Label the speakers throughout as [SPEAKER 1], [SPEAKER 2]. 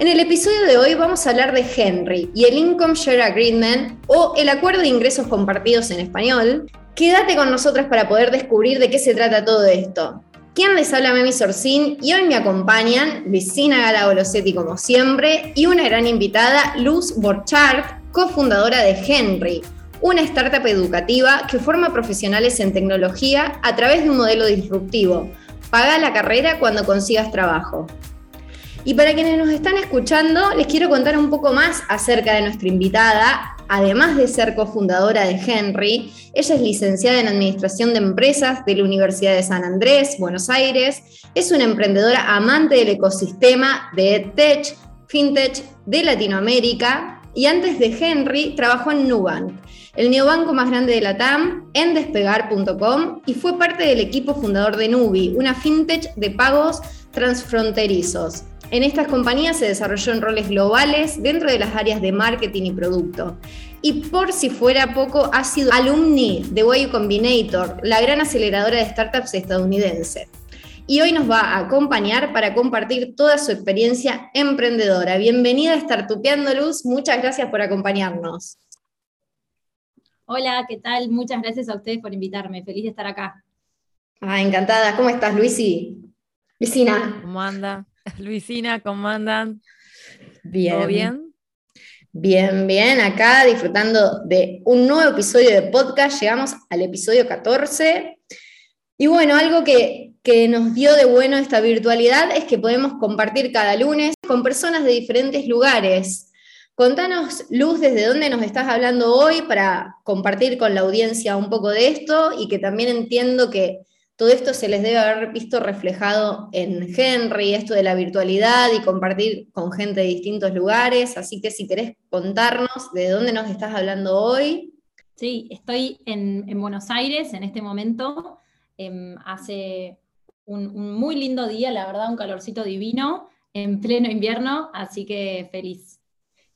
[SPEAKER 1] En el episodio de hoy vamos a hablar de Henry y el Income Share Agreement o el acuerdo de ingresos compartidos en español. Quédate con nosotros para poder descubrir de qué se trata todo esto. ¿Quién les habla Memi Sorcín y hoy me acompañan Vicina Galagolosetti como siempre y una gran invitada, Luz Borchardt, cofundadora de Henry, una startup educativa que forma profesionales en tecnología a través de un modelo disruptivo. Paga la carrera cuando consigas trabajo. Y para quienes nos están escuchando, les quiero contar un poco más acerca de nuestra invitada. Además de ser cofundadora de Henry, ella es licenciada en Administración de Empresas de la Universidad de San Andrés, Buenos Aires. Es una emprendedora amante del ecosistema de EdTech, FinTech de Latinoamérica. Y antes de Henry, trabajó en Nubank, el neobanco más grande de la TAM, en despegar.com y fue parte del equipo fundador de Nubi, una FinTech de pagos transfronterizos. En estas compañías se desarrolló en roles globales dentro de las áreas de marketing y producto. Y por si fuera poco, ha sido alumni de Y Combinator, la gran aceleradora de startups estadounidense. Y hoy nos va a acompañar para compartir toda su experiencia emprendedora. Bienvenida a Startupeando Luz, muchas gracias por acompañarnos.
[SPEAKER 2] Hola, ¿qué tal? Muchas gracias a ustedes por invitarme. Feliz de estar acá.
[SPEAKER 1] Ah, encantada. ¿Cómo estás, Luisi?
[SPEAKER 3] Luisina. ¿Cómo anda? Luisina, ¿cómo andan?
[SPEAKER 1] Bien. ¿Todo bien? Bien, bien. Acá disfrutando de un nuevo episodio de podcast. Llegamos al episodio 14. Y bueno, algo que, que nos dio de bueno esta virtualidad es que podemos compartir cada lunes con personas de diferentes lugares. Contanos, Luz, desde dónde nos estás hablando hoy para compartir con la audiencia un poco de esto y que también entiendo que todo esto se les debe haber visto reflejado en Henry, esto de la virtualidad y compartir con gente de distintos lugares. Así que si querés contarnos de dónde nos estás hablando hoy.
[SPEAKER 2] Sí, estoy en, Buenos Aires en este momento. Em, hace un, muy lindo día, la verdad, un calorcito divino en pleno invierno, así que feliz.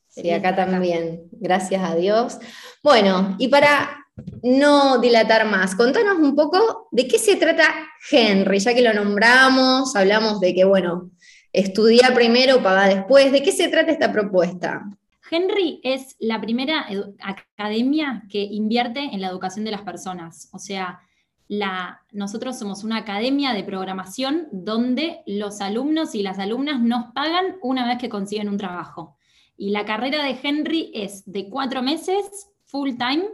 [SPEAKER 1] Sí, acá también, gracias a Dios. Bueno, y para no dilatar más, contanos un poco de qué se trata Henry, ya que lo nombramos, hablamos de que, bueno, estudia primero, paga después, ¿de qué se trata esta propuesta?
[SPEAKER 2] Henry es la primera academia que invierte en la educación de las personas, o sea, la, nosotros somos una academia de programación donde los alumnos y las alumnas nos pagan una vez que consiguen un trabajo. Y la carrera de Henry es de cuatro meses, full time,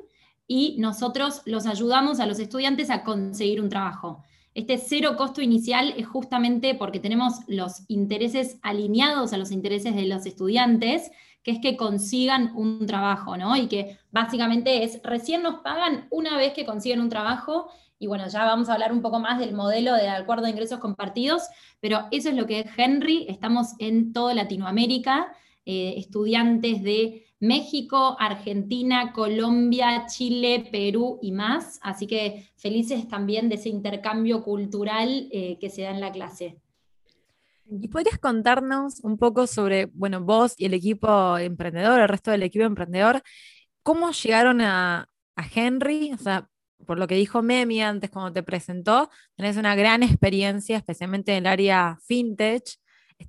[SPEAKER 2] y nosotros los ayudamos a los estudiantes a conseguir un trabajo. Este cero costo inicial es justamente porque tenemos los intereses alineados a los intereses de los estudiantes, que es que consigan un trabajo, ¿no? Y que básicamente es, recién nos pagan una vez que consiguen un trabajo, y bueno, ya vamos a hablar un poco más del modelo de acuerdo de ingresos compartidos, pero eso es lo que es Henry, estamos en toda Latinoamérica, eh, estudiantes de México, Argentina, Colombia, Chile, Perú y más. Así que felices también de ese intercambio cultural eh, que se da en la clase.
[SPEAKER 3] ¿Y podrías contarnos un poco sobre, bueno, vos y el equipo emprendedor, el resto del equipo emprendedor, cómo llegaron a, Henry? O sea, por lo que dijo Memi antes cuando te presentó, tenés una gran experiencia, especialmente en el área fintech.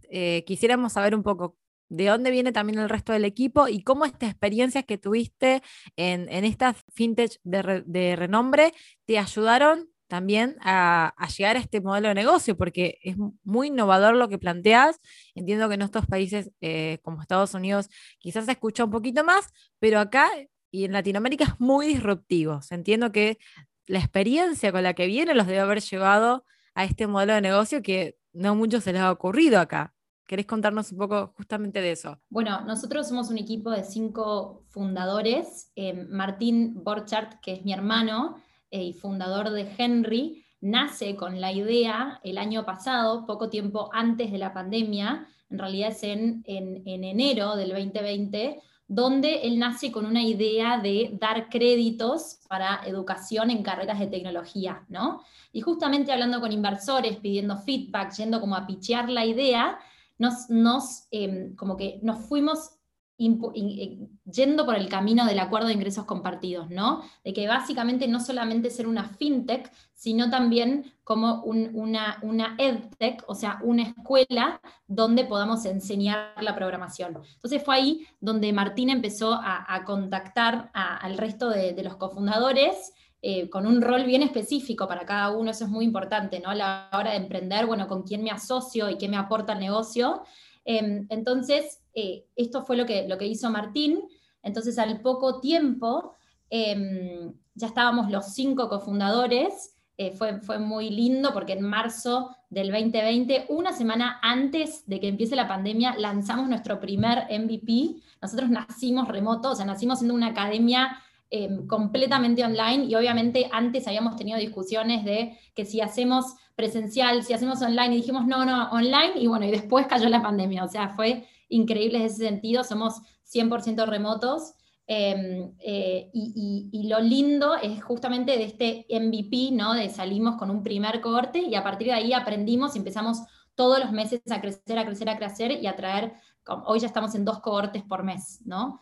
[SPEAKER 3] Eh, quisiéramos saber un poco de dónde viene también el resto del equipo y cómo estas experiencias que tuviste en, en estas fintech de, renombre te ayudaron también a, llegar a este modelo de negocio, porque es muy innovador lo que planteas. Entiendo que en estos países eh, como Estados Unidos quizás se escucha un poquito más, pero acá y en Latinoamérica es muy disruptivo. Entiendo que la experiencia con la que viene los debe haber llevado a este modelo de negocio que no mucho se les ha ocurrido acá. ¿Querés contarnos un poco justamente de eso?
[SPEAKER 2] Bueno, nosotros somos un equipo de cinco fundadores. Eh, Martín Borchardt, que es mi hermano eh, y fundador de Henry, nace con la idea el año pasado, poco tiempo antes de la pandemia, en realidad es en, en, enero del 2020, donde él nace con una idea de dar créditos para educación en carreras de tecnología, ¿no? Y justamente hablando con inversores, pidiendo feedback, yendo como a pichear la idea, nos, nos em, como que nos fuimos yendo por el camino del acuerdo de ingresos compartidos, ¿no? De que básicamente no solamente ser una fintech, sino también como una, una edtech, o sea, una escuela donde podamos enseñar la programación. Entonces fue ahí donde Martín empezó a, contactar al resto de, los cofundadores eh, con un rol bien específico para cada uno, eso es muy importante, ¿no? A la hora de emprender, bueno, con quién me asocio y qué me aporta el negocio. Em, entonces, eh, esto fue lo que, lo que hizo Martín. Entonces, al poco tiempo, em, ya estábamos los cinco cofundadores. Eh, fue, fue muy lindo porque en marzo del 2020, una semana antes de que empiece la pandemia, lanzamos nuestro primer MVP. Nosotros nacimos remotos, o sea, nacimos siendo una academia em, completamente online y obviamente antes habíamos tenido discusiones de que si hacemos presencial, si hacemos online, y dijimos no, no, online, y bueno, y después cayó la pandemia, o sea, fue increíbles en ese sentido, somos 100% remotos. Em, eh, y, lo lindo es justamente de este MVP, ¿no? De salimos con un primer cohorte y a partir de ahí aprendimos y empezamos todos los meses a crecer, a crecer, a crecer y a traer, hoy ya estamos en dos cohortes por mes, ¿no?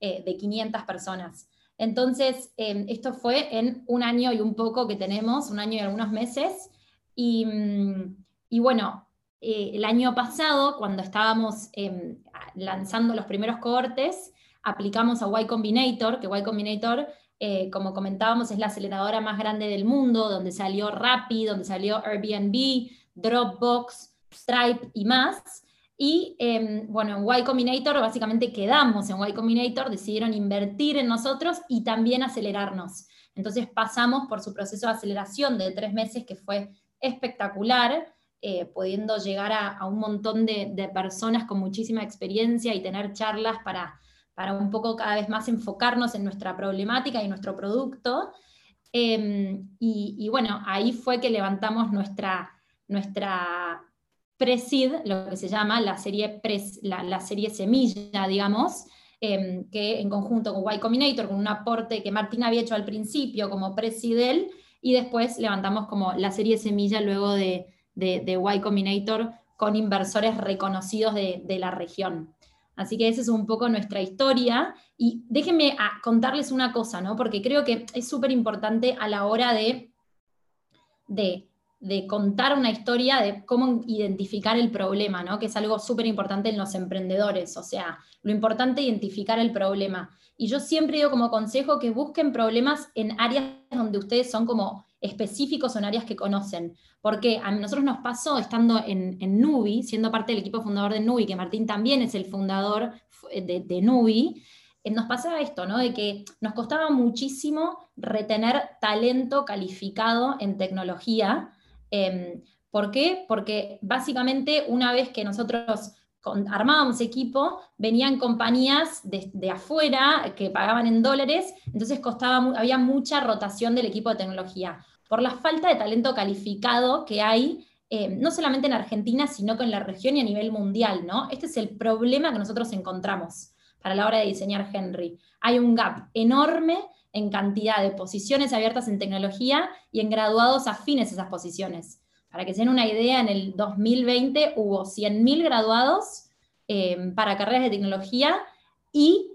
[SPEAKER 2] Eh, de 500 personas. Entonces, em, esto fue en un año y un poco que tenemos, un año y algunos meses. Y, mm, y bueno, eh, el año pasado, cuando estábamos em, lanzando los primeros cohortes, aplicamos a Y Combinator, que Y Combinator, eh, como comentábamos, es la aceleradora más grande del mundo, donde salió Rappi, donde salió Airbnb, Dropbox, Stripe y más. Y em, bueno, en Y Combinator básicamente quedamos en Y Combinator, decidieron invertir en nosotros y también acelerarnos. Entonces pasamos por su proceso de aceleración de tres meses que fue espectacular eh, pudiendo llegar a, un montón de, personas con muchísima experiencia y tener charlas para, para un poco cada vez más enfocarnos en nuestra problemática y nuestro producto. Em, y, bueno, ahí fue que levantamos nuestra, nuestra Presid, lo que se llama la serie, la, serie Semilla, digamos, em, que en conjunto con Y Combinator, con un aporte que Martín había hecho al principio como Presidel, y después levantamos como la serie Semilla luego de, de, Y Combinator con inversores reconocidos de, la región. Así que esa es un poco nuestra historia. Y déjenme ah, contarles una cosa, ¿no? Porque creo que es súper importante a la hora de, de, contar una historia, de cómo identificar el problema, ¿no? Que es algo súper importante en los emprendedores. O sea, lo importante es identificar el problema. Y yo siempre digo como consejo que busquen problemas en áreas donde ustedes son como específicos en áreas que conocen. Porque a nosotros nos pasó estando en, Nubi, siendo parte del equipo fundador de Nubi, que Martín también es el fundador de, de Nubi, eh, nos pasaba esto, ¿no? De que nos costaba muchísimo retener talento calificado en tecnología. Em, ¿Por qué? Porque básicamente una vez que nosotros armábamos equipo, venían compañías de, afuera que pagaban en dólares, entonces costaba, había mucha rotación del equipo de tecnología por la falta de talento calificado que hay, eh, no solamente en Argentina, sino que en la región y a nivel mundial, ¿no? Este es el problema que nosotros encontramos para la hora de diseñar Henry. Hay un gap enorme en cantidad de posiciones abiertas en tecnología y en graduados afines a esas posiciones. Para que se den una idea, en el 2020 hubo 100.000 graduados eh, para carreras de tecnología y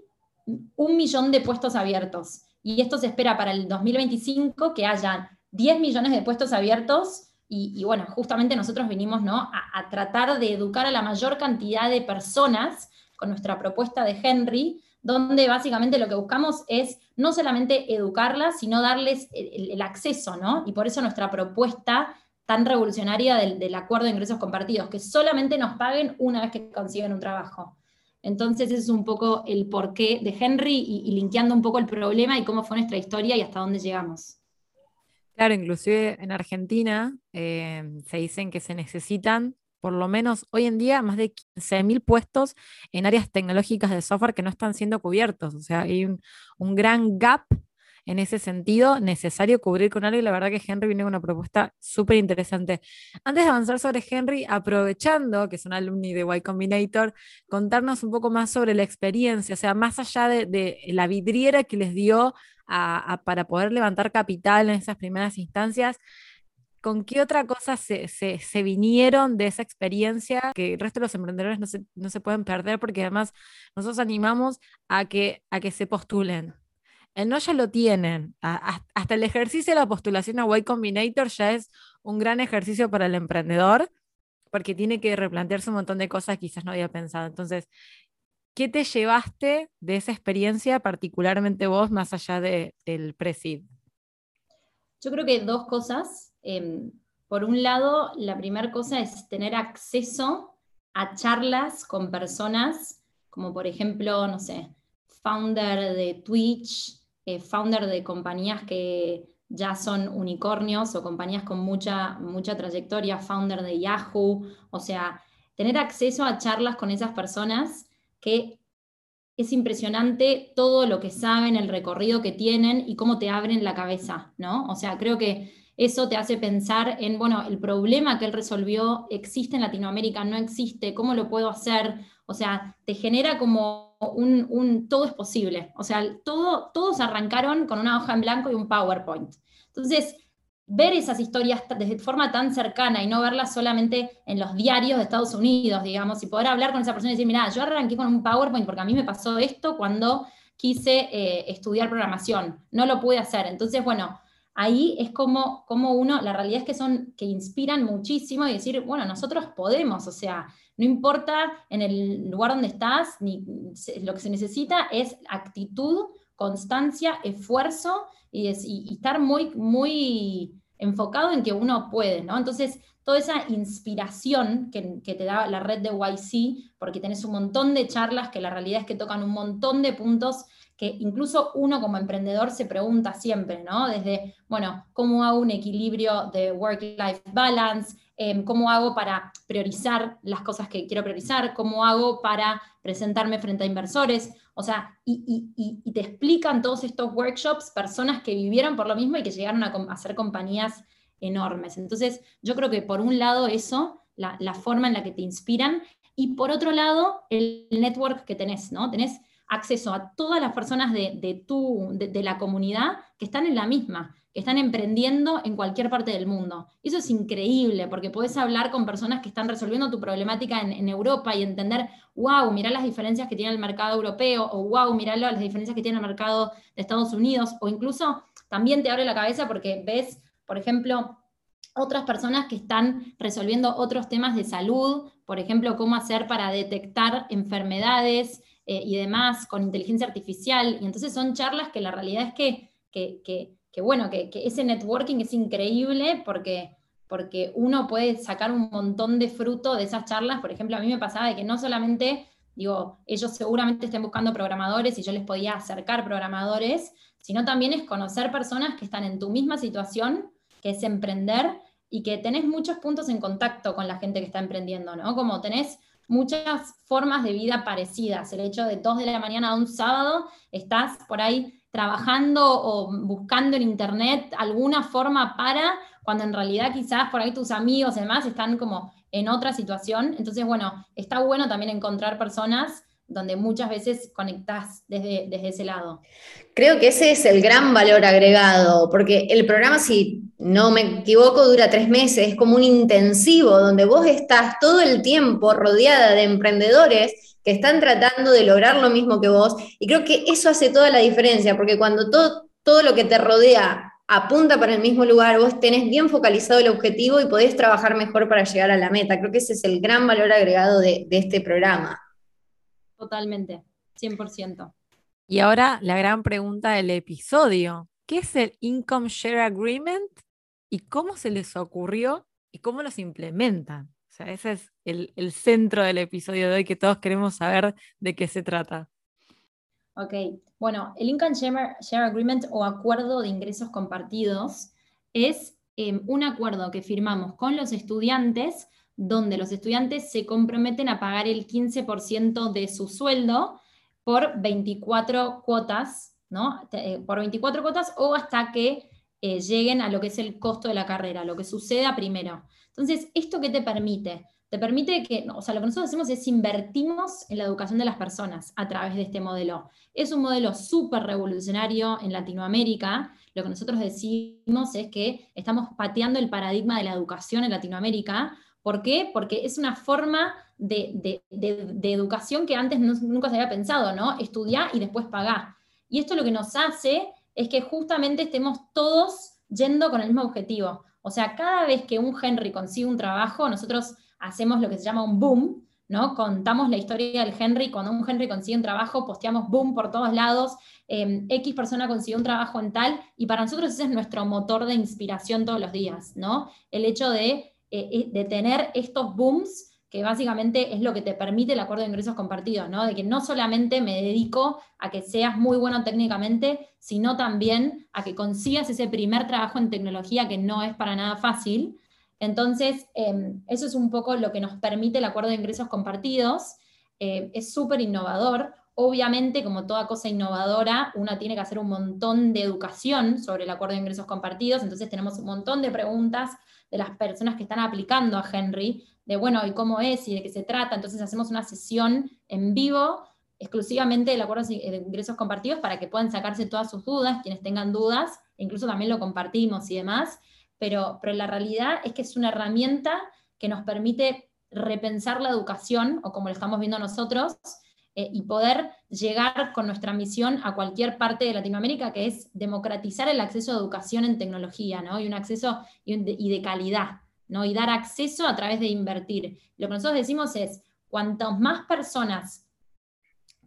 [SPEAKER 2] un millón de puestos abiertos. Y esto se espera para el 2025 que haya 10 millones de puestos abiertos y, bueno, justamente nosotros vinimos ¿no? a, tratar de educar a la mayor cantidad de personas con nuestra propuesta de Henry, donde básicamente lo que buscamos es no solamente educarlas, sino darles el, acceso, ¿no? Y por eso nuestra propuesta tan revolucionaria del, acuerdo de ingresos compartidos, que solamente nos paguen una vez que consiguen un trabajo. Entonces, ese es un poco el porqué de Henry y, y linkeando un poco el problema y cómo fue nuestra historia y hasta dónde llegamos.
[SPEAKER 3] Claro, inclusive en Argentina eh, se dicen que se necesitan por lo menos hoy en día más de 15.000 puestos en áreas tecnológicas de software que no están siendo cubiertos. O sea, hay un, gran gap en ese sentido necesario cubrir con algo y la verdad que Henry viene con una propuesta súper interesante. Antes de avanzar sobre Henry, aprovechando que es un alumni de Y Combinator, contarnos un poco más sobre la experiencia, o sea, más allá de, la vidriera que les dio para poder levantar capital en esas primeras instancias, ¿con qué otra cosa se, vinieron de esa experiencia que el resto de los emprendedores no se, pueden perder? Porque además nosotros animamos a que, a que se postulen. El no ya lo tienen. hasta el ejercicio de la postulación a Y Combinator ya es un gran ejercicio para el emprendedor porque tiene que replantearse un montón de cosas que quizás no había pensado. Entonces, ¿qué te llevaste de esa experiencia, particularmente vos, más allá del pre-seed?
[SPEAKER 2] Yo creo que dos cosas. Em, por un lado, la primera cosa es tener acceso a charlas con personas como por ejemplo, no sé, founder de Twitch, eh, founder de compañías que ya son unicornios o compañías con mucha, mucha trayectoria, founder de Yahoo, o sea, tener acceso a charlas con esas personas que es impresionante todo lo que saben, el recorrido que tienen y cómo te abren la cabeza, ¿no? O sea, creo que eso te hace pensar en, bueno, el problema que él resolvió existe en Latinoamérica, no existe, ¿cómo lo puedo hacer? O sea, te genera como un, todo es posible. O sea, todo, todos arrancaron con una hoja en blanco y un PowerPoint. Entonces, ver esas historias de forma tan cercana y no verlas solamente en los diarios de Estados Unidos, digamos, y poder hablar con esa persona y decir, mira, yo arranqué con un PowerPoint porque a mí me pasó esto cuando quise eh, estudiar programación, no lo pude hacer. Entonces, bueno, ahí es como, como uno, la realidad es que son, que inspiran muchísimo y decir, bueno, nosotros podemos, o sea, no importa en el lugar donde estás, ni lo que se necesita es actitud, constancia, esfuerzo y, estar muy, muy enfocado en que uno puede, ¿no? Entonces, toda esa inspiración que, que, te da la red de YC, porque tenés un montón de charlas que la realidad es que tocan un montón de puntos que incluso uno como emprendedor se pregunta siempre, ¿no? Desde, bueno, ¿cómo hago un equilibrio de work-life balance? Em, ¿Cómo hago para priorizar las cosas que quiero priorizar? ¿Cómo hago para presentarme frente a inversores? O sea, y, te explican todos estos workshops personas que vivieron por lo mismo y que llegaron a, a hacer compañías enormes. Entonces, yo creo que por un lado eso, la, forma en la que te inspiran, y por otro lado, el network que tenés, ¿no? Tenés acceso a todas las personas de, tu, de, la comunidad que están en la misma, están emprendiendo en cualquier parte del mundo. Eso es increíble, porque puedes hablar con personas que están resolviendo tu problemática en, Europa y entender, wow, mirá las diferencias que tiene el mercado europeo, o wow, mirá las diferencias que tiene el mercado de Estados Unidos, o incluso también te abre la cabeza porque ves, por ejemplo, otras personas que están resolviendo otros temas de salud, por ejemplo, cómo hacer para detectar enfermedades, eh, y demás con inteligencia artificial. Y entonces son charlas que la realidad es que, bueno, que, ese networking es increíble porque, porque uno puede sacar un montón de fruto de esas charlas. Por ejemplo, a mí me pasaba de que no solamente, digo, ellos seguramente estén buscando programadores y yo les podía acercar programadores, sino también es conocer personas que están en tu misma situación, que es emprender y que tenés muchos puntos en contacto con la gente que está emprendiendo, ¿no? Como tenés muchas formas de vida parecidas. El hecho de dos de la mañana a un sábado estás por ahí trabajando o buscando en internet alguna forma para, cuando en realidad quizás por ahí tus amigos y demás están como en otra situación. Entonces, bueno, está bueno también encontrar personas donde muchas veces conectás desde, desde ese lado.
[SPEAKER 1] Creo que ese es el gran valor agregado, porque el programa, si no me equivoco, dura tres meses, es como un intensivo donde vos estás todo el tiempo rodeada de emprendedores que están tratando de lograr lo mismo que vos, y creo que eso hace toda la diferencia, porque cuando todo, todo lo que te rodea apunta para el mismo lugar, vos tenés bien focalizado el objetivo y podés trabajar mejor para llegar a la meta. Creo que ese es el gran valor agregado de, de este programa.
[SPEAKER 2] Totalmente, 100%.
[SPEAKER 3] Y ahora la gran pregunta del episodio. ¿Qué es el Income Share Agreement y cómo se les ocurrió y cómo los implementan? Sea, ese es el, centro del episodio de hoy que todos queremos saber de qué se trata.
[SPEAKER 2] Ok, bueno, el Income Share, Agreement o acuerdo de ingresos compartidos es em, un acuerdo que firmamos con los estudiantes donde los estudiantes se comprometen a pagar el 15% de su sueldo por 24 cuotas ¿no? Eh, por 24 cuotas o hasta que eh, lleguen a lo que es el costo de la carrera, lo que suceda primero. Entonces, ¿esto qué te permite? Te permite que, o sea, lo que nosotros hacemos es invertimos en la educación de las personas a través de este modelo. Es un modelo súper revolucionario en Latinoamérica. Lo que nosotros decimos es que estamos pateando el paradigma de la educación en Latinoamérica. ¿Por qué? Porque es una forma de, educación que antes nunca se había pensado, ¿no? Estudiar y después pagar. Y esto lo que nos hace es que justamente estemos todos yendo con el mismo objetivo. O sea, cada vez que un Henry consigue un trabajo, nosotros hacemos lo que se llama un boom, ¿no? Contamos la historia del Henry, cuando un Henry consigue un trabajo, posteamos boom por todos lados, em, X persona consigue un trabajo en tal, y para nosotros ese es nuestro motor de inspiración todos los días, ¿no? El hecho de, eh, eh, de tener estos booms que básicamente es lo que te permite el acuerdo de ingresos compartidos, ¿no? De que no solamente me dedico a que seas muy bueno técnicamente, sino también a que consigas ese primer trabajo en tecnología que no es para nada fácil, entonces, em, eso es un poco lo que nos permite el acuerdo de ingresos compartidos. Eh, es súper innovador. Obviamente, como toda cosa innovadora, una tiene que hacer un montón de educación sobre el acuerdo de ingresos compartidos. Entonces, tenemos un montón de preguntas de las personas que están aplicando a Henry, de bueno, ¿y cómo es? ¿Y de qué se trata? Entonces, hacemos una sesión en vivo exclusivamente del acuerdo de ingresos compartidos para que puedan sacarse todas sus dudas, quienes tengan dudas, incluso también lo compartimos y demás pero, la realidad es que es una herramienta que nos permite repensar la educación, o como lo estamos viendo nosotros, eh, y poder llegar con nuestra misión a cualquier parte de Latinoamérica, que es democratizar el acceso a educación en tecnología, ¿no? Y un acceso y, de, calidad, ¿no? Y dar acceso a través de invertir. Lo que nosotros decimos es, cuantas más personas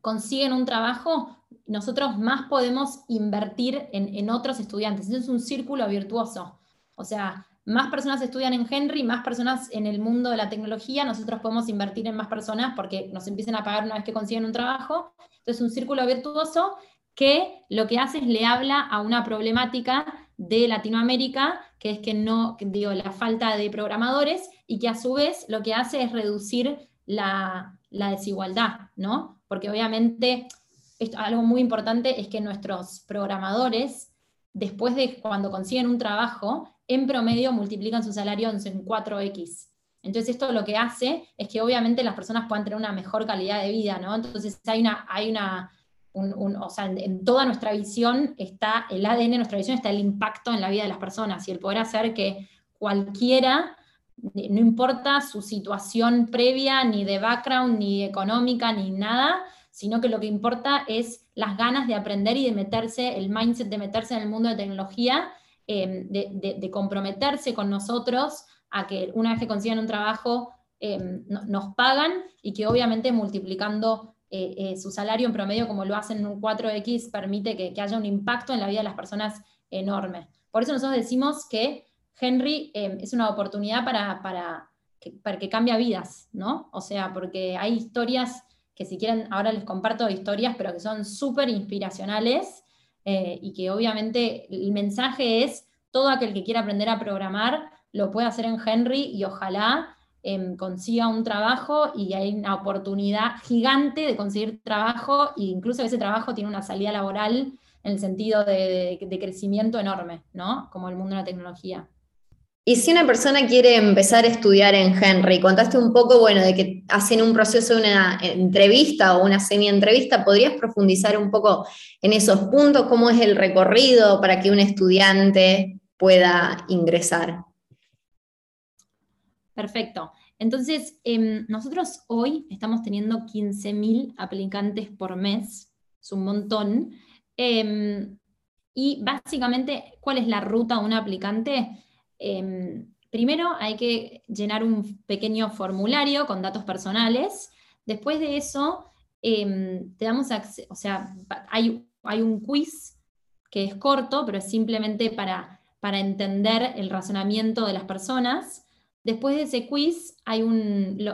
[SPEAKER 2] consiguen un trabajo, nosotros más podemos invertir en, en otros estudiantes. es un círculo virtuoso. O sea, más personas estudian en Henry, más personas en el mundo de la tecnología, nosotros podemos invertir en más personas porque nos empiecen a pagar una vez que consiguen un trabajo. Entonces, un círculo virtuoso que lo que hace es le habla a una problemática de Latinoamérica, que es que no, digo, la falta de programadores y que a su vez lo que hace es reducir la, la desigualdad, ¿no? Porque obviamente algo muy importante es que nuestros programadores, después de cuando consiguen un trabajo, en promedio multiplican su salario en 4X. Entonces esto lo que hace es que obviamente las personas puedan tener una mejor calidad de vida, ¿no? Entonces hay una, hay una en, toda nuestra visión está el ADN, nuestra visión está el impacto en la vida de las personas y el poder hacer que cualquiera, no importa su situación previa, ni de background, ni económica, ni nada, sino que lo que importa es las ganas de aprender y de meterse, el mindset de meterse en el mundo de tecnología Em, de, comprometerse con nosotros a que una vez que consigan un trabajo em, nos pagan y que obviamente multiplicando eh, eh, su salario en promedio como lo hacen en un 4X permite que, haya un impacto en la vida de las personas enorme. Por eso nosotros decimos que Henry em, es una oportunidad para, para, que, para que cambie vidas, ¿no? O sea, porque hay historias que si quieren, ahora les comparto historias, pero que son súper inspiracionales eh, y que obviamente el mensaje es todo aquel que quiera aprender a programar lo puede hacer en Henry y ojalá em, consiga un trabajo y hay una oportunidad gigante de conseguir trabajo e incluso ese trabajo tiene una salida laboral en el sentido de, de crecimiento enorme, ¿no? Como el mundo de la tecnología.
[SPEAKER 1] Y si una persona quiere empezar a estudiar en Henry, contaste un poco, bueno, de que hacen un proceso de una entrevista o una semi-entrevista, ¿podrías profundizar un poco en esos puntos? ¿Cómo es el recorrido para que un estudiante pueda ingresar?
[SPEAKER 2] Perfecto. Entonces, em, nosotros hoy estamos teniendo 15.000 aplicantes por mes, es un montón. Em, y básicamente, ¿cuál es la ruta de un aplicante? Em, primero hay que llenar un pequeño formulario con datos personales. Después de eso, te damos acceso, o sea, hay, hay, un quiz que es corto, pero es simplemente para, para entender el razonamiento de las personas. Después de ese quiz,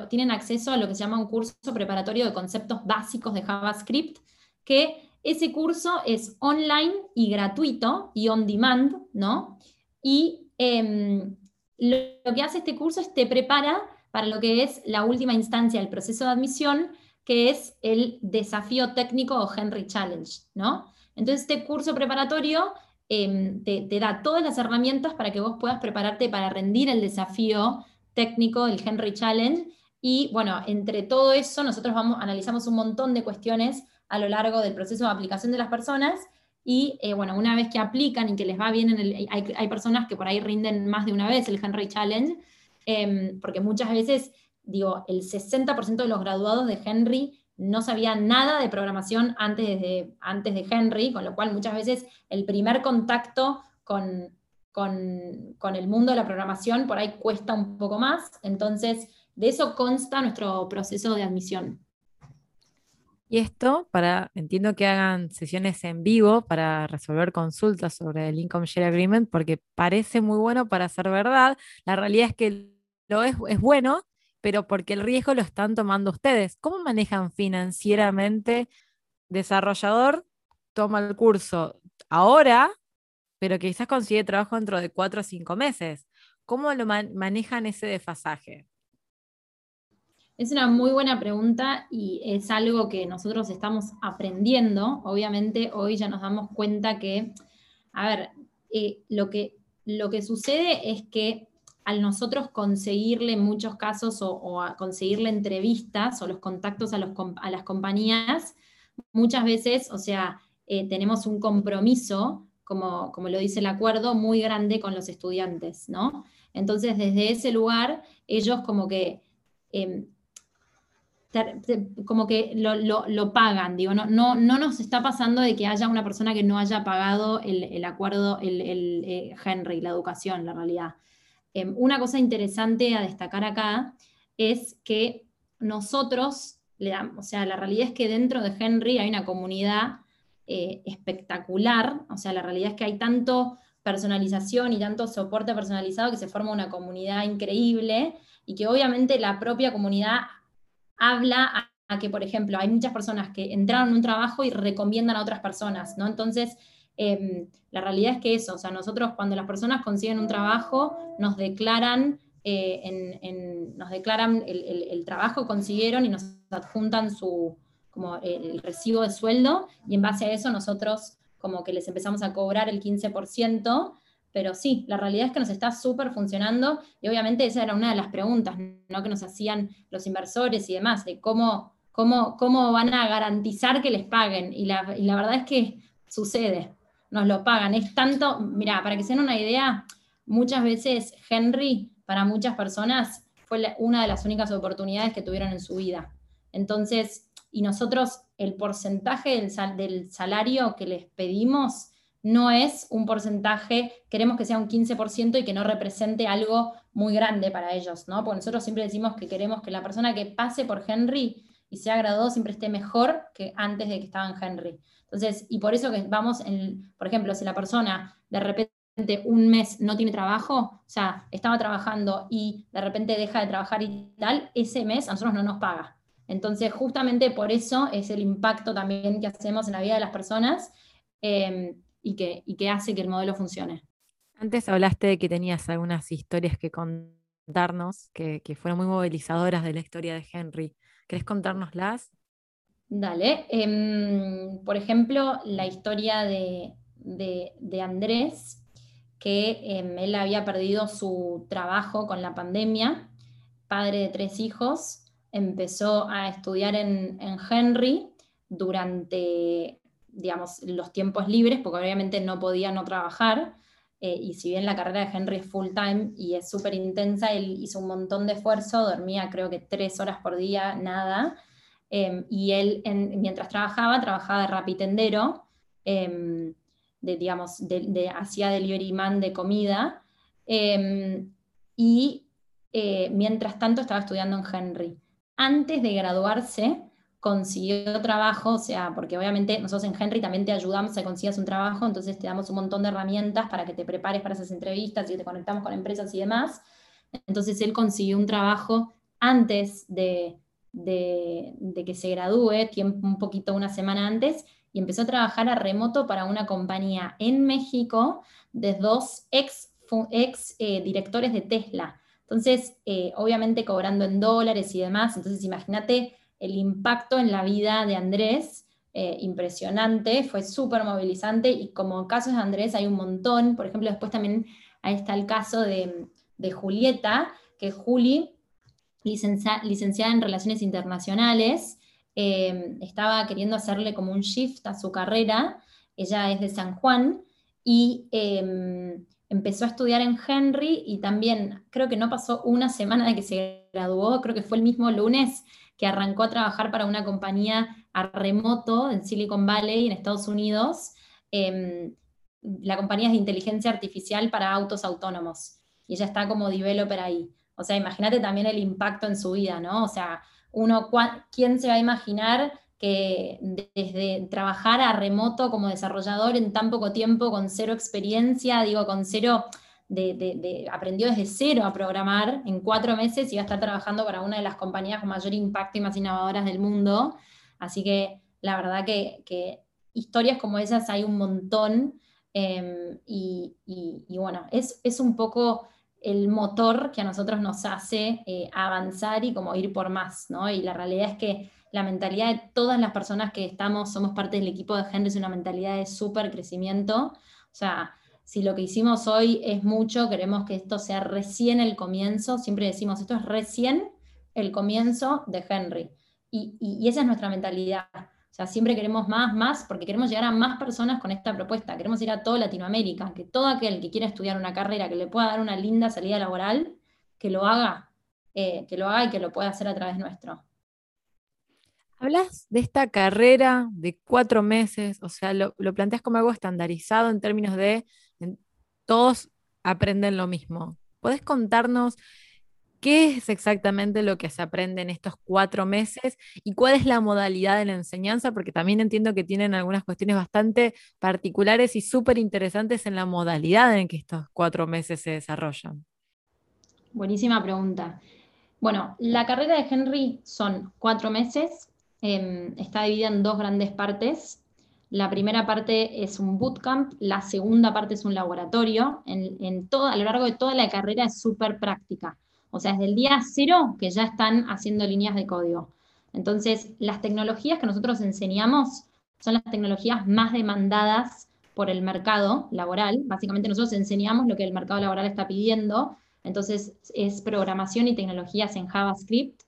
[SPEAKER 2] tienen acceso a lo que se llama un curso preparatorio de conceptos básicos de JavaScript, que ese curso es online y gratuito y on demand, ¿no? Y Em, lo, que hace este curso es te prepara para lo que es la última instancia del proceso de admisión, que es el desafío técnico o Henry Challenge, ¿no? Entonces, este curso preparatorio em, te, da todas las herramientas para que vos puedas prepararte para rendir el desafío técnico del Henry Challenge. Y bueno, entre todo eso, nosotros vamos, analizamos un montón de cuestiones a lo largo del proceso de aplicación de las personas. Y eh, bueno, una vez que aplican y que les va bien, hay, hay, personas que por ahí rinden más de una vez el Henry Challenge, em, porque muchas veces, digo, el 60% de los graduados de Henry no sabía nada de programación antes de, antes de Henry, con lo cual muchas veces el primer contacto con, con, el mundo de la programación por ahí cuesta un poco más. Entonces, de eso consta nuestro proceso de admisión.
[SPEAKER 3] Y esto para, entiendo que hagan sesiones en vivo para resolver consultas sobre el Income Share Agreement, porque parece muy bueno para ser verdad. La realidad es que lo es, es bueno, pero porque el riesgo lo están tomando ustedes. ¿Cómo manejan financieramente? Desarrollador toma el curso ahora, pero quizás consigue trabajo dentro de cuatro o cinco meses. ¿Cómo lo manejan ese desfasaje?
[SPEAKER 2] Es una muy buena pregunta y es algo que nosotros estamos aprendiendo. Obviamente hoy ya nos damos cuenta que, a ver, eh, lo, que, lo que sucede es que al nosotros conseguirle en muchos casos o, conseguirle entrevistas o los contactos a, las compañías, muchas veces, o sea, eh, tenemos un compromiso, como, como lo dice el acuerdo, muy grande con los estudiantes, ¿no? Entonces, desde ese lugar, ellos como que... Em, como que lo, pagan, digo, no, no, no, nos está pasando de que haya una persona que no haya pagado el, acuerdo, el, eh, Henry, la educación, la realidad. Em, una cosa interesante a destacar acá es que nosotros, le damos, o sea, la realidad es que dentro de Henry hay una comunidad eh, espectacular, o sea, la realidad es que hay tanto personalización y tanto soporte personalizado que se forma una comunidad increíble y que obviamente la propia comunidad habla a, que, por ejemplo, hay muchas personas que entraron en un trabajo y recomiendan a otras personas, ¿no? Entonces, Em, la realidad es que eso, o sea, nosotros cuando las personas consiguen un trabajo, nos declaran, eh, nos declaran el, trabajo que consiguieron y nos adjuntan su, como el recibo de sueldo, y en base a eso nosotros como que les empezamos a cobrar el 15%, pero sí, la realidad es que nos está súper funcionando, y obviamente esa era una de las preguntas ¿no? que nos hacían los inversores y demás, de cómo, cómo, cómo van a garantizar que les paguen, y la, y la verdad es que sucede nos lo pagan. Es tanto, mira, para que se den una idea, muchas veces Henry, para muchas personas, fue una de las únicas oportunidades que tuvieron en su vida. Entonces, y nosotros, el porcentaje del, del salario que les pedimos no es un porcentaje, queremos que sea un 15% y que no represente algo muy grande para ellos, ¿no? Porque nosotros siempre decimos que queremos que la persona que pase por Henry y sea graduado siempre esté mejor que antes de que estaba en Henry. Entonces, y por eso que vamos, en, por ejemplo, si la persona de repente un mes no tiene trabajo, o sea, estaba trabajando y de repente deja de trabajar y tal, ese mes a nosotros no nos paga. Entonces, justamente por eso es el impacto también que hacemos en la vida de las personas em, y, que, que hace que el modelo funcione.
[SPEAKER 3] Antes hablaste de que tenías algunas historias que contarnos que, que fueron muy movilizadoras de la historia de Henry. ¿Querés contárnoslas?
[SPEAKER 2] Dale. Em, por ejemplo, la historia de, Andrés, que em, él había perdido su trabajo con la pandemia, padre de tres hijos, empezó a estudiar en, Henry durante, digamos, los tiempos libres, porque obviamente no podía no trabajar. Eh, y si bien la carrera de Henry es full time y es súper intensa, él hizo un montón de esfuerzo, dormía creo que tres horas por día, nada, Em, y él, mientras trabajaba, trabajaba de rapitendero, eh, de, digamos, hacía delivery man de comida, em, y eh, mientras tanto estaba estudiando en Henry. Antes de graduarse, consiguió trabajo, o sea, porque obviamente nosotros en Henry también te ayudamos a que consigas un trabajo, entonces te damos un montón de herramientas para que te prepares para esas entrevistas y te conectamos con empresas y demás. Entonces él consiguió un trabajo antes de, de, que se gradúe, tiempo, un poquito una semana antes, y empezó a trabajar a remoto para una compañía en México de dos ex, ex eh, directores de Tesla. Entonces, eh, obviamente cobrando en dólares y demás, entonces imagínate el impacto en la vida de Andrés eh, impresionante, fue súper movilizante y como casos de Andrés hay un montón, por ejemplo, después también está el caso de, Julieta, que Juli, licenciada en Relaciones Internacionales, eh, estaba queriendo hacerle como un shift a su carrera, ella es de San Juan, y em, empezó a estudiar en Henry y también creo que no pasó una semana de que se graduó, creo que fue el mismo lunes que arrancó a trabajar para una compañía a remoto en Silicon Valley, en Estados Unidos. Em, la compañía es de inteligencia artificial para autos autónomos y ella está como developer ahí. O sea, imagínate también el impacto en su vida, ¿no? O sea, uno, ¿quién se va a imaginar que desde trabajar a remoto como desarrollador en tan poco tiempo, con cero experiencia, digo, con cero, de, aprendió desde cero a programar en cuatro meses y va a estar trabajando para una de las compañías con mayor impacto y más innovadoras del mundo. Así que la verdad que, historias como esas hay un montón. Em, y, bueno, es, es un poco el motor que a nosotros nos hace eh, avanzar y como ir por más, ¿no? Y la realidad es que la mentalidad de todas las personas que estamos, somos parte del equipo de Henry, es una mentalidad de súper crecimiento. O sea, si lo que hicimos hoy es mucho, queremos que esto sea recién el comienzo, siempre decimos, esto es recién el comienzo de Henry. Y, esa es nuestra mentalidad. O sea, siempre queremos más, más, porque queremos llegar a más personas con esta propuesta. Queremos ir a toda Latinoamérica, que todo aquel que quiera estudiar una carrera que le pueda dar una linda salida laboral, que lo haga, eh, que lo haga y que lo pueda hacer a través nuestro.
[SPEAKER 3] Hablas de esta carrera de cuatro meses, o sea, lo, planteas como algo estandarizado en términos de todos aprenden lo mismo. ¿Puedes contarnos qué es exactamente lo que se aprende en estos cuatro meses y cuál es la modalidad de la enseñanza? Porque también entiendo que tienen algunas cuestiones bastante particulares y súper interesantes en la modalidad en que estos cuatro meses se desarrollan.
[SPEAKER 2] Buenísima pregunta. Bueno, la carrera de Henry son cuatro meses, Em, está dividida en dos grandes partes. La primera parte es un bootcamp, la segunda parte es un laboratorio. En, a lo largo de toda la carrera es súper práctica. O sea, desde el día cero que ya están haciendo líneas de código. Entonces, las tecnologías que nosotros enseñamos son las tecnologías más demandadas por el mercado laboral. Básicamente nosotros enseñamos lo que el mercado laboral está pidiendo. Entonces, es programación y tecnologías en JavaScript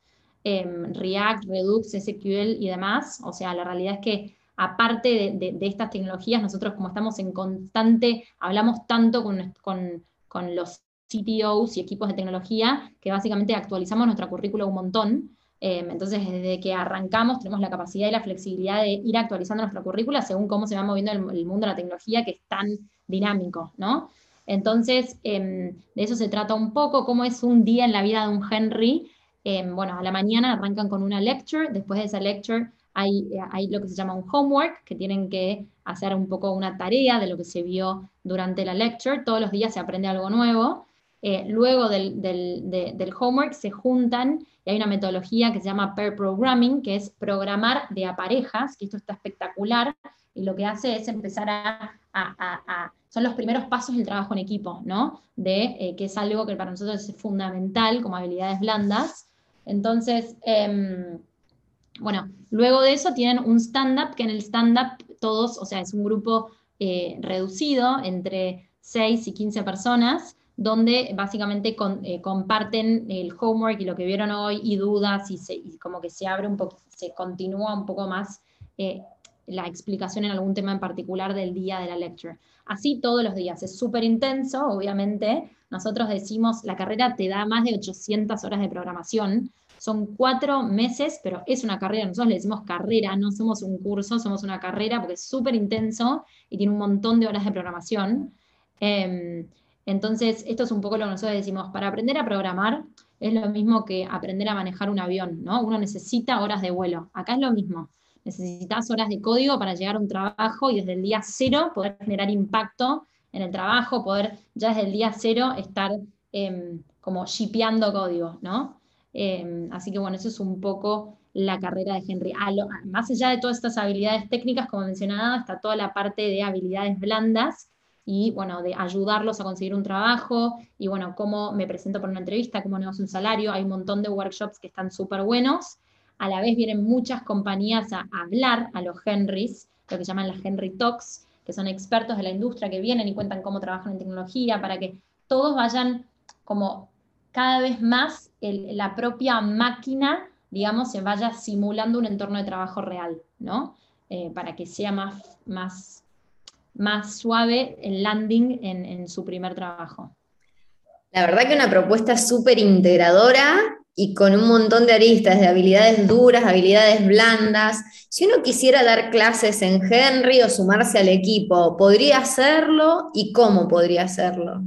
[SPEAKER 2] React, Redux, SQL y demás. O sea, la realidad es que aparte de, estas tecnologías, nosotros como estamos en constante, hablamos tanto con, los CTOs y equipos de tecnología, que básicamente actualizamos nuestra currícula un montón. Em, entonces, desde que arrancamos, tenemos la capacidad y la flexibilidad de ir actualizando nuestra currícula según cómo se va moviendo el, mundo de la tecnología, que es tan dinámico, ¿no? Entonces, em, de eso se trata un poco, cómo es un día en la vida de un Henry, Em, bueno, a la mañana arrancan con una lecture, después de esa lecture hay, eh, hay, lo que se llama un homework, que tienen que hacer un poco una tarea de lo que se vio durante la lecture, todos los días se aprende algo nuevo, eh, luego del, del, homework se juntan y hay una metodología que se llama pair programming, que es programar de a parejas, que esto está espectacular, y lo que hace es empezar a, a, son los primeros pasos del trabajo en equipo, ¿no? De eh, que es algo que para nosotros es fundamental como habilidades blandas, entonces, em, bueno, luego de eso tienen un stand-up, que en el stand-up todos, o sea, es un grupo eh, reducido entre 6 y 15 personas, donde básicamente eh, comparten el homework y lo que vieron hoy y dudas y, como que se abre un poco, se continúa un poco más eh, la explicación en algún tema en particular del día de la lecture. Así todos los días, es súper intenso, obviamente. Nosotros decimos, la carrera te da más de 800 horas de programación, son cuatro meses, pero es una carrera, nosotros le decimos carrera, no somos un curso, somos una carrera porque es súper intenso y tiene un montón de horas de programación. Em, entonces, esto es un poco lo que nosotros decimos, para aprender a programar es lo mismo que aprender a manejar un avión, ¿no? Uno necesita horas de vuelo, acá es lo mismo necesitas horas de código para llegar a un trabajo y desde el día cero poder generar impacto en el trabajo, poder ya desde el día cero estar em, como shipeando código, ¿no? Em, así que bueno, eso es un poco la carrera de Henry. más allá de todas estas habilidades técnicas, como mencionaba, está toda la parte de habilidades blandas y bueno, de ayudarlos a conseguir un trabajo y bueno, cómo me presento por una entrevista, cómo negocio un salario, hay un montón de workshops que están súper buenos a la vez vienen muchas compañías a, hablar a los Henrys, lo que llaman las Henry Talks, que son expertos de la industria que vienen y cuentan cómo trabajan en tecnología, para que todos vayan como cada vez más la propia máquina, digamos, se vaya simulando un entorno de trabajo real, ¿no? Eh, para que sea más, más, más suave el landing en, en su primer trabajo.
[SPEAKER 1] La verdad que una propuesta súper integradora y con un montón de aristas, de habilidades duras, habilidades blandas. Si uno quisiera dar clases en Henry o sumarse al equipo, ¿podría hacerlo y cómo podría hacerlo?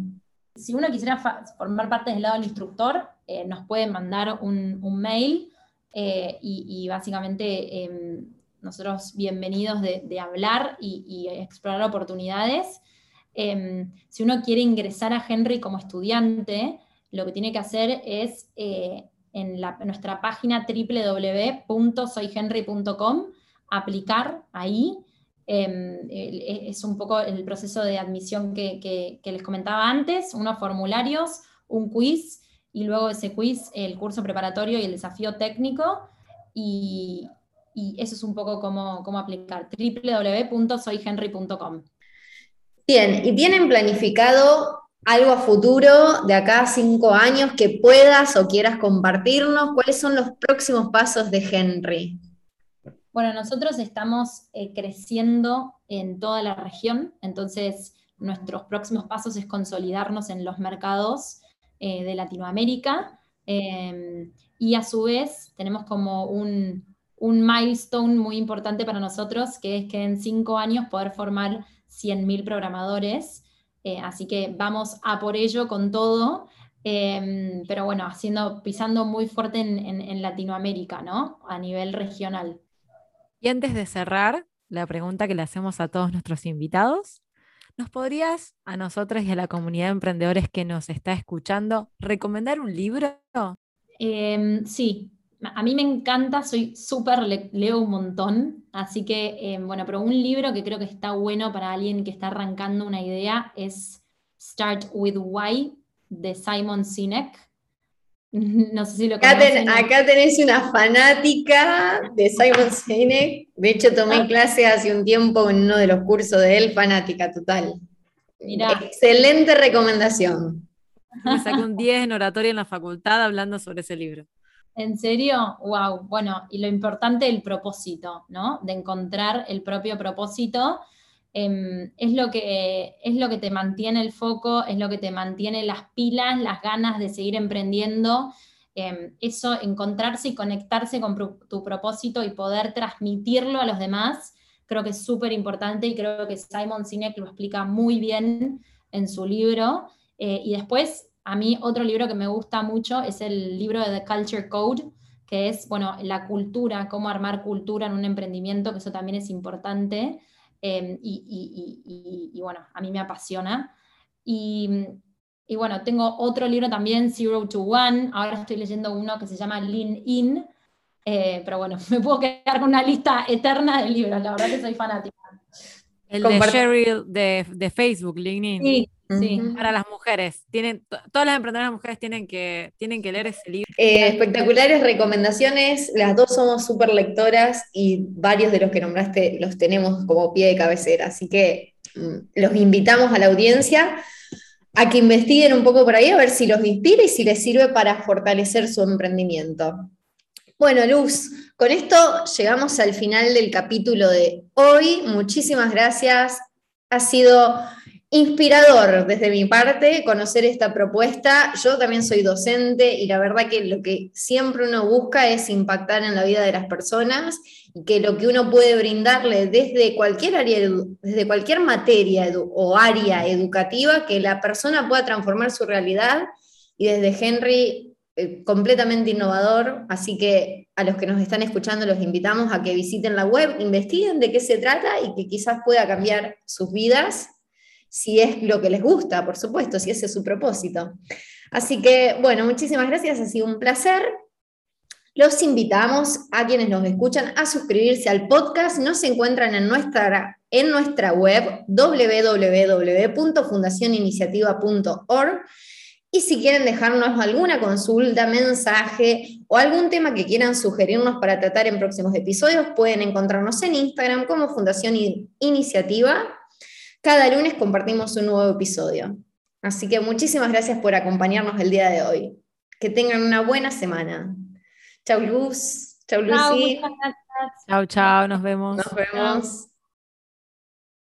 [SPEAKER 2] Si uno quisiera formar parte del lado del instructor, eh, nos puede mandar un, mail eh, y, básicamente em, nosotros bienvenidos de, hablar y, y, explorar oportunidades. Em, si uno quiere ingresar a Henry como estudiante, lo que tiene que hacer es eh, en, nuestra página www.soyhenry.com, aplicar ahí. Em, e, es un poco el proceso de admisión que, les comentaba antes, unos formularios, un quiz y luego ese quiz, el curso preparatorio y el desafío técnico. Y, eso es un poco como, cómo aplicar, www.soyhenry.com.
[SPEAKER 1] Bien, ¿y tienen planificado algo a futuro de acá a cinco años que puedas o quieras compartirnos? ¿Cuáles son los próximos pasos de Henry?
[SPEAKER 2] Bueno, nosotros estamos eh, creciendo en toda la región, entonces nuestros próximos pasos es consolidarnos en los mercados eh, de Latinoamérica em, y a su vez tenemos como un, un milestone muy importante para nosotros, que es que en cinco años poder formar 100.000 programadores eh, así que vamos a por ello con todo, em, pero bueno, haciendo, pisando muy fuerte en, Latinoamérica, ¿no? A nivel regional.
[SPEAKER 3] Y antes de cerrar, la pregunta que le hacemos a todos nuestros invitados, ¿nos podrías a nosotros y a la comunidad de emprendedores que nos está escuchando recomendar un libro?
[SPEAKER 2] Em, sí, a mí me encanta, soy súper, leo un montón, así que, eh, bueno, pero un libro que creo que está bueno para alguien que está arrancando una idea es Start with Why de Simon Sinek. No sé si lo
[SPEAKER 1] acá, acá tenés una fanática de Simon Sinek. De hecho, tomé ah. clase hace un tiempo en uno de los cursos de él, fanática total. Excelente recomendación.
[SPEAKER 3] Me saqué un 10 en oratoria en la facultad hablando sobre ese libro.
[SPEAKER 2] ¿En serio? Wow. Bueno, y lo importante el propósito, ¿no? De encontrar el propio propósito. Em, es, lo que, es lo que te mantiene el foco, es lo que te mantiene las pilas, las ganas de seguir emprendiendo. Em, eso, encontrarse y conectarse con tu propósito y poder transmitirlo a los demás, creo que es súper importante y creo que Simon Sinek lo explica muy bien en su libro. Eh, y después a mí otro libro que me gusta mucho es el libro de The Culture Code, que es, bueno, la cultura, cómo armar cultura en un emprendimiento, que eso también es importante. Em, y, bueno, a mí me apasiona. Y, bueno, tengo otro libro también, Zero to One. Ahora estoy leyendo uno que se llama Lean In. Eh, pero bueno, me puedo quedar con una lista eterna de libros, la verdad que soy fanática.
[SPEAKER 3] El de Cheryl de, de Facebook, Lean In. Sí, Sí, para las mujeres. Tienen, todas las emprendedoras mujeres tienen que, tienen que leer ese libro.
[SPEAKER 1] Eh, espectaculares recomendaciones. Las dos somos súper lectoras y varios de los que nombraste los tenemos como pie de cabecera. Así que mm, los invitamos a la audiencia a que investiguen un poco por ahí a ver si los inspira y si les sirve para fortalecer su emprendimiento. Bueno, Luz, con esto llegamos al final del capítulo de hoy. Muchísimas gracias. Ha sido Inspirador desde mi parte conocer esta propuesta. Yo también soy docente y la verdad que lo que siempre uno busca es impactar en la vida de las personas y que lo que uno puede brindarle desde cualquier área, desde cualquier materia o área educativa, que la persona pueda transformar su realidad y desde Henry eh, completamente innovador. Así que a los que nos están escuchando los invitamos a que visiten la web, investiguen de qué se trata y que quizás pueda cambiar sus vidas si es lo que les gusta, por supuesto, si ese es su propósito. Así que, bueno, muchísimas gracias, ha sido un placer. Los invitamos a quienes nos escuchan a suscribirse al podcast. Nos encuentran en nuestra, en nuestra web www.fundacioniniciativa.org Y si quieren dejarnos alguna consulta, mensaje o algún tema que quieran sugerirnos para tratar en próximos episodios, pueden encontrarnos en Instagram como Fundación Iniciativa. Cada lunes compartimos un nuevo episodio. Así que muchísimas gracias por acompañarnos el día de hoy. Que tengan una buena semana. Chau Luz. Chau Lucy.
[SPEAKER 3] Chau, chau, nos vemos.
[SPEAKER 1] Nos vemos.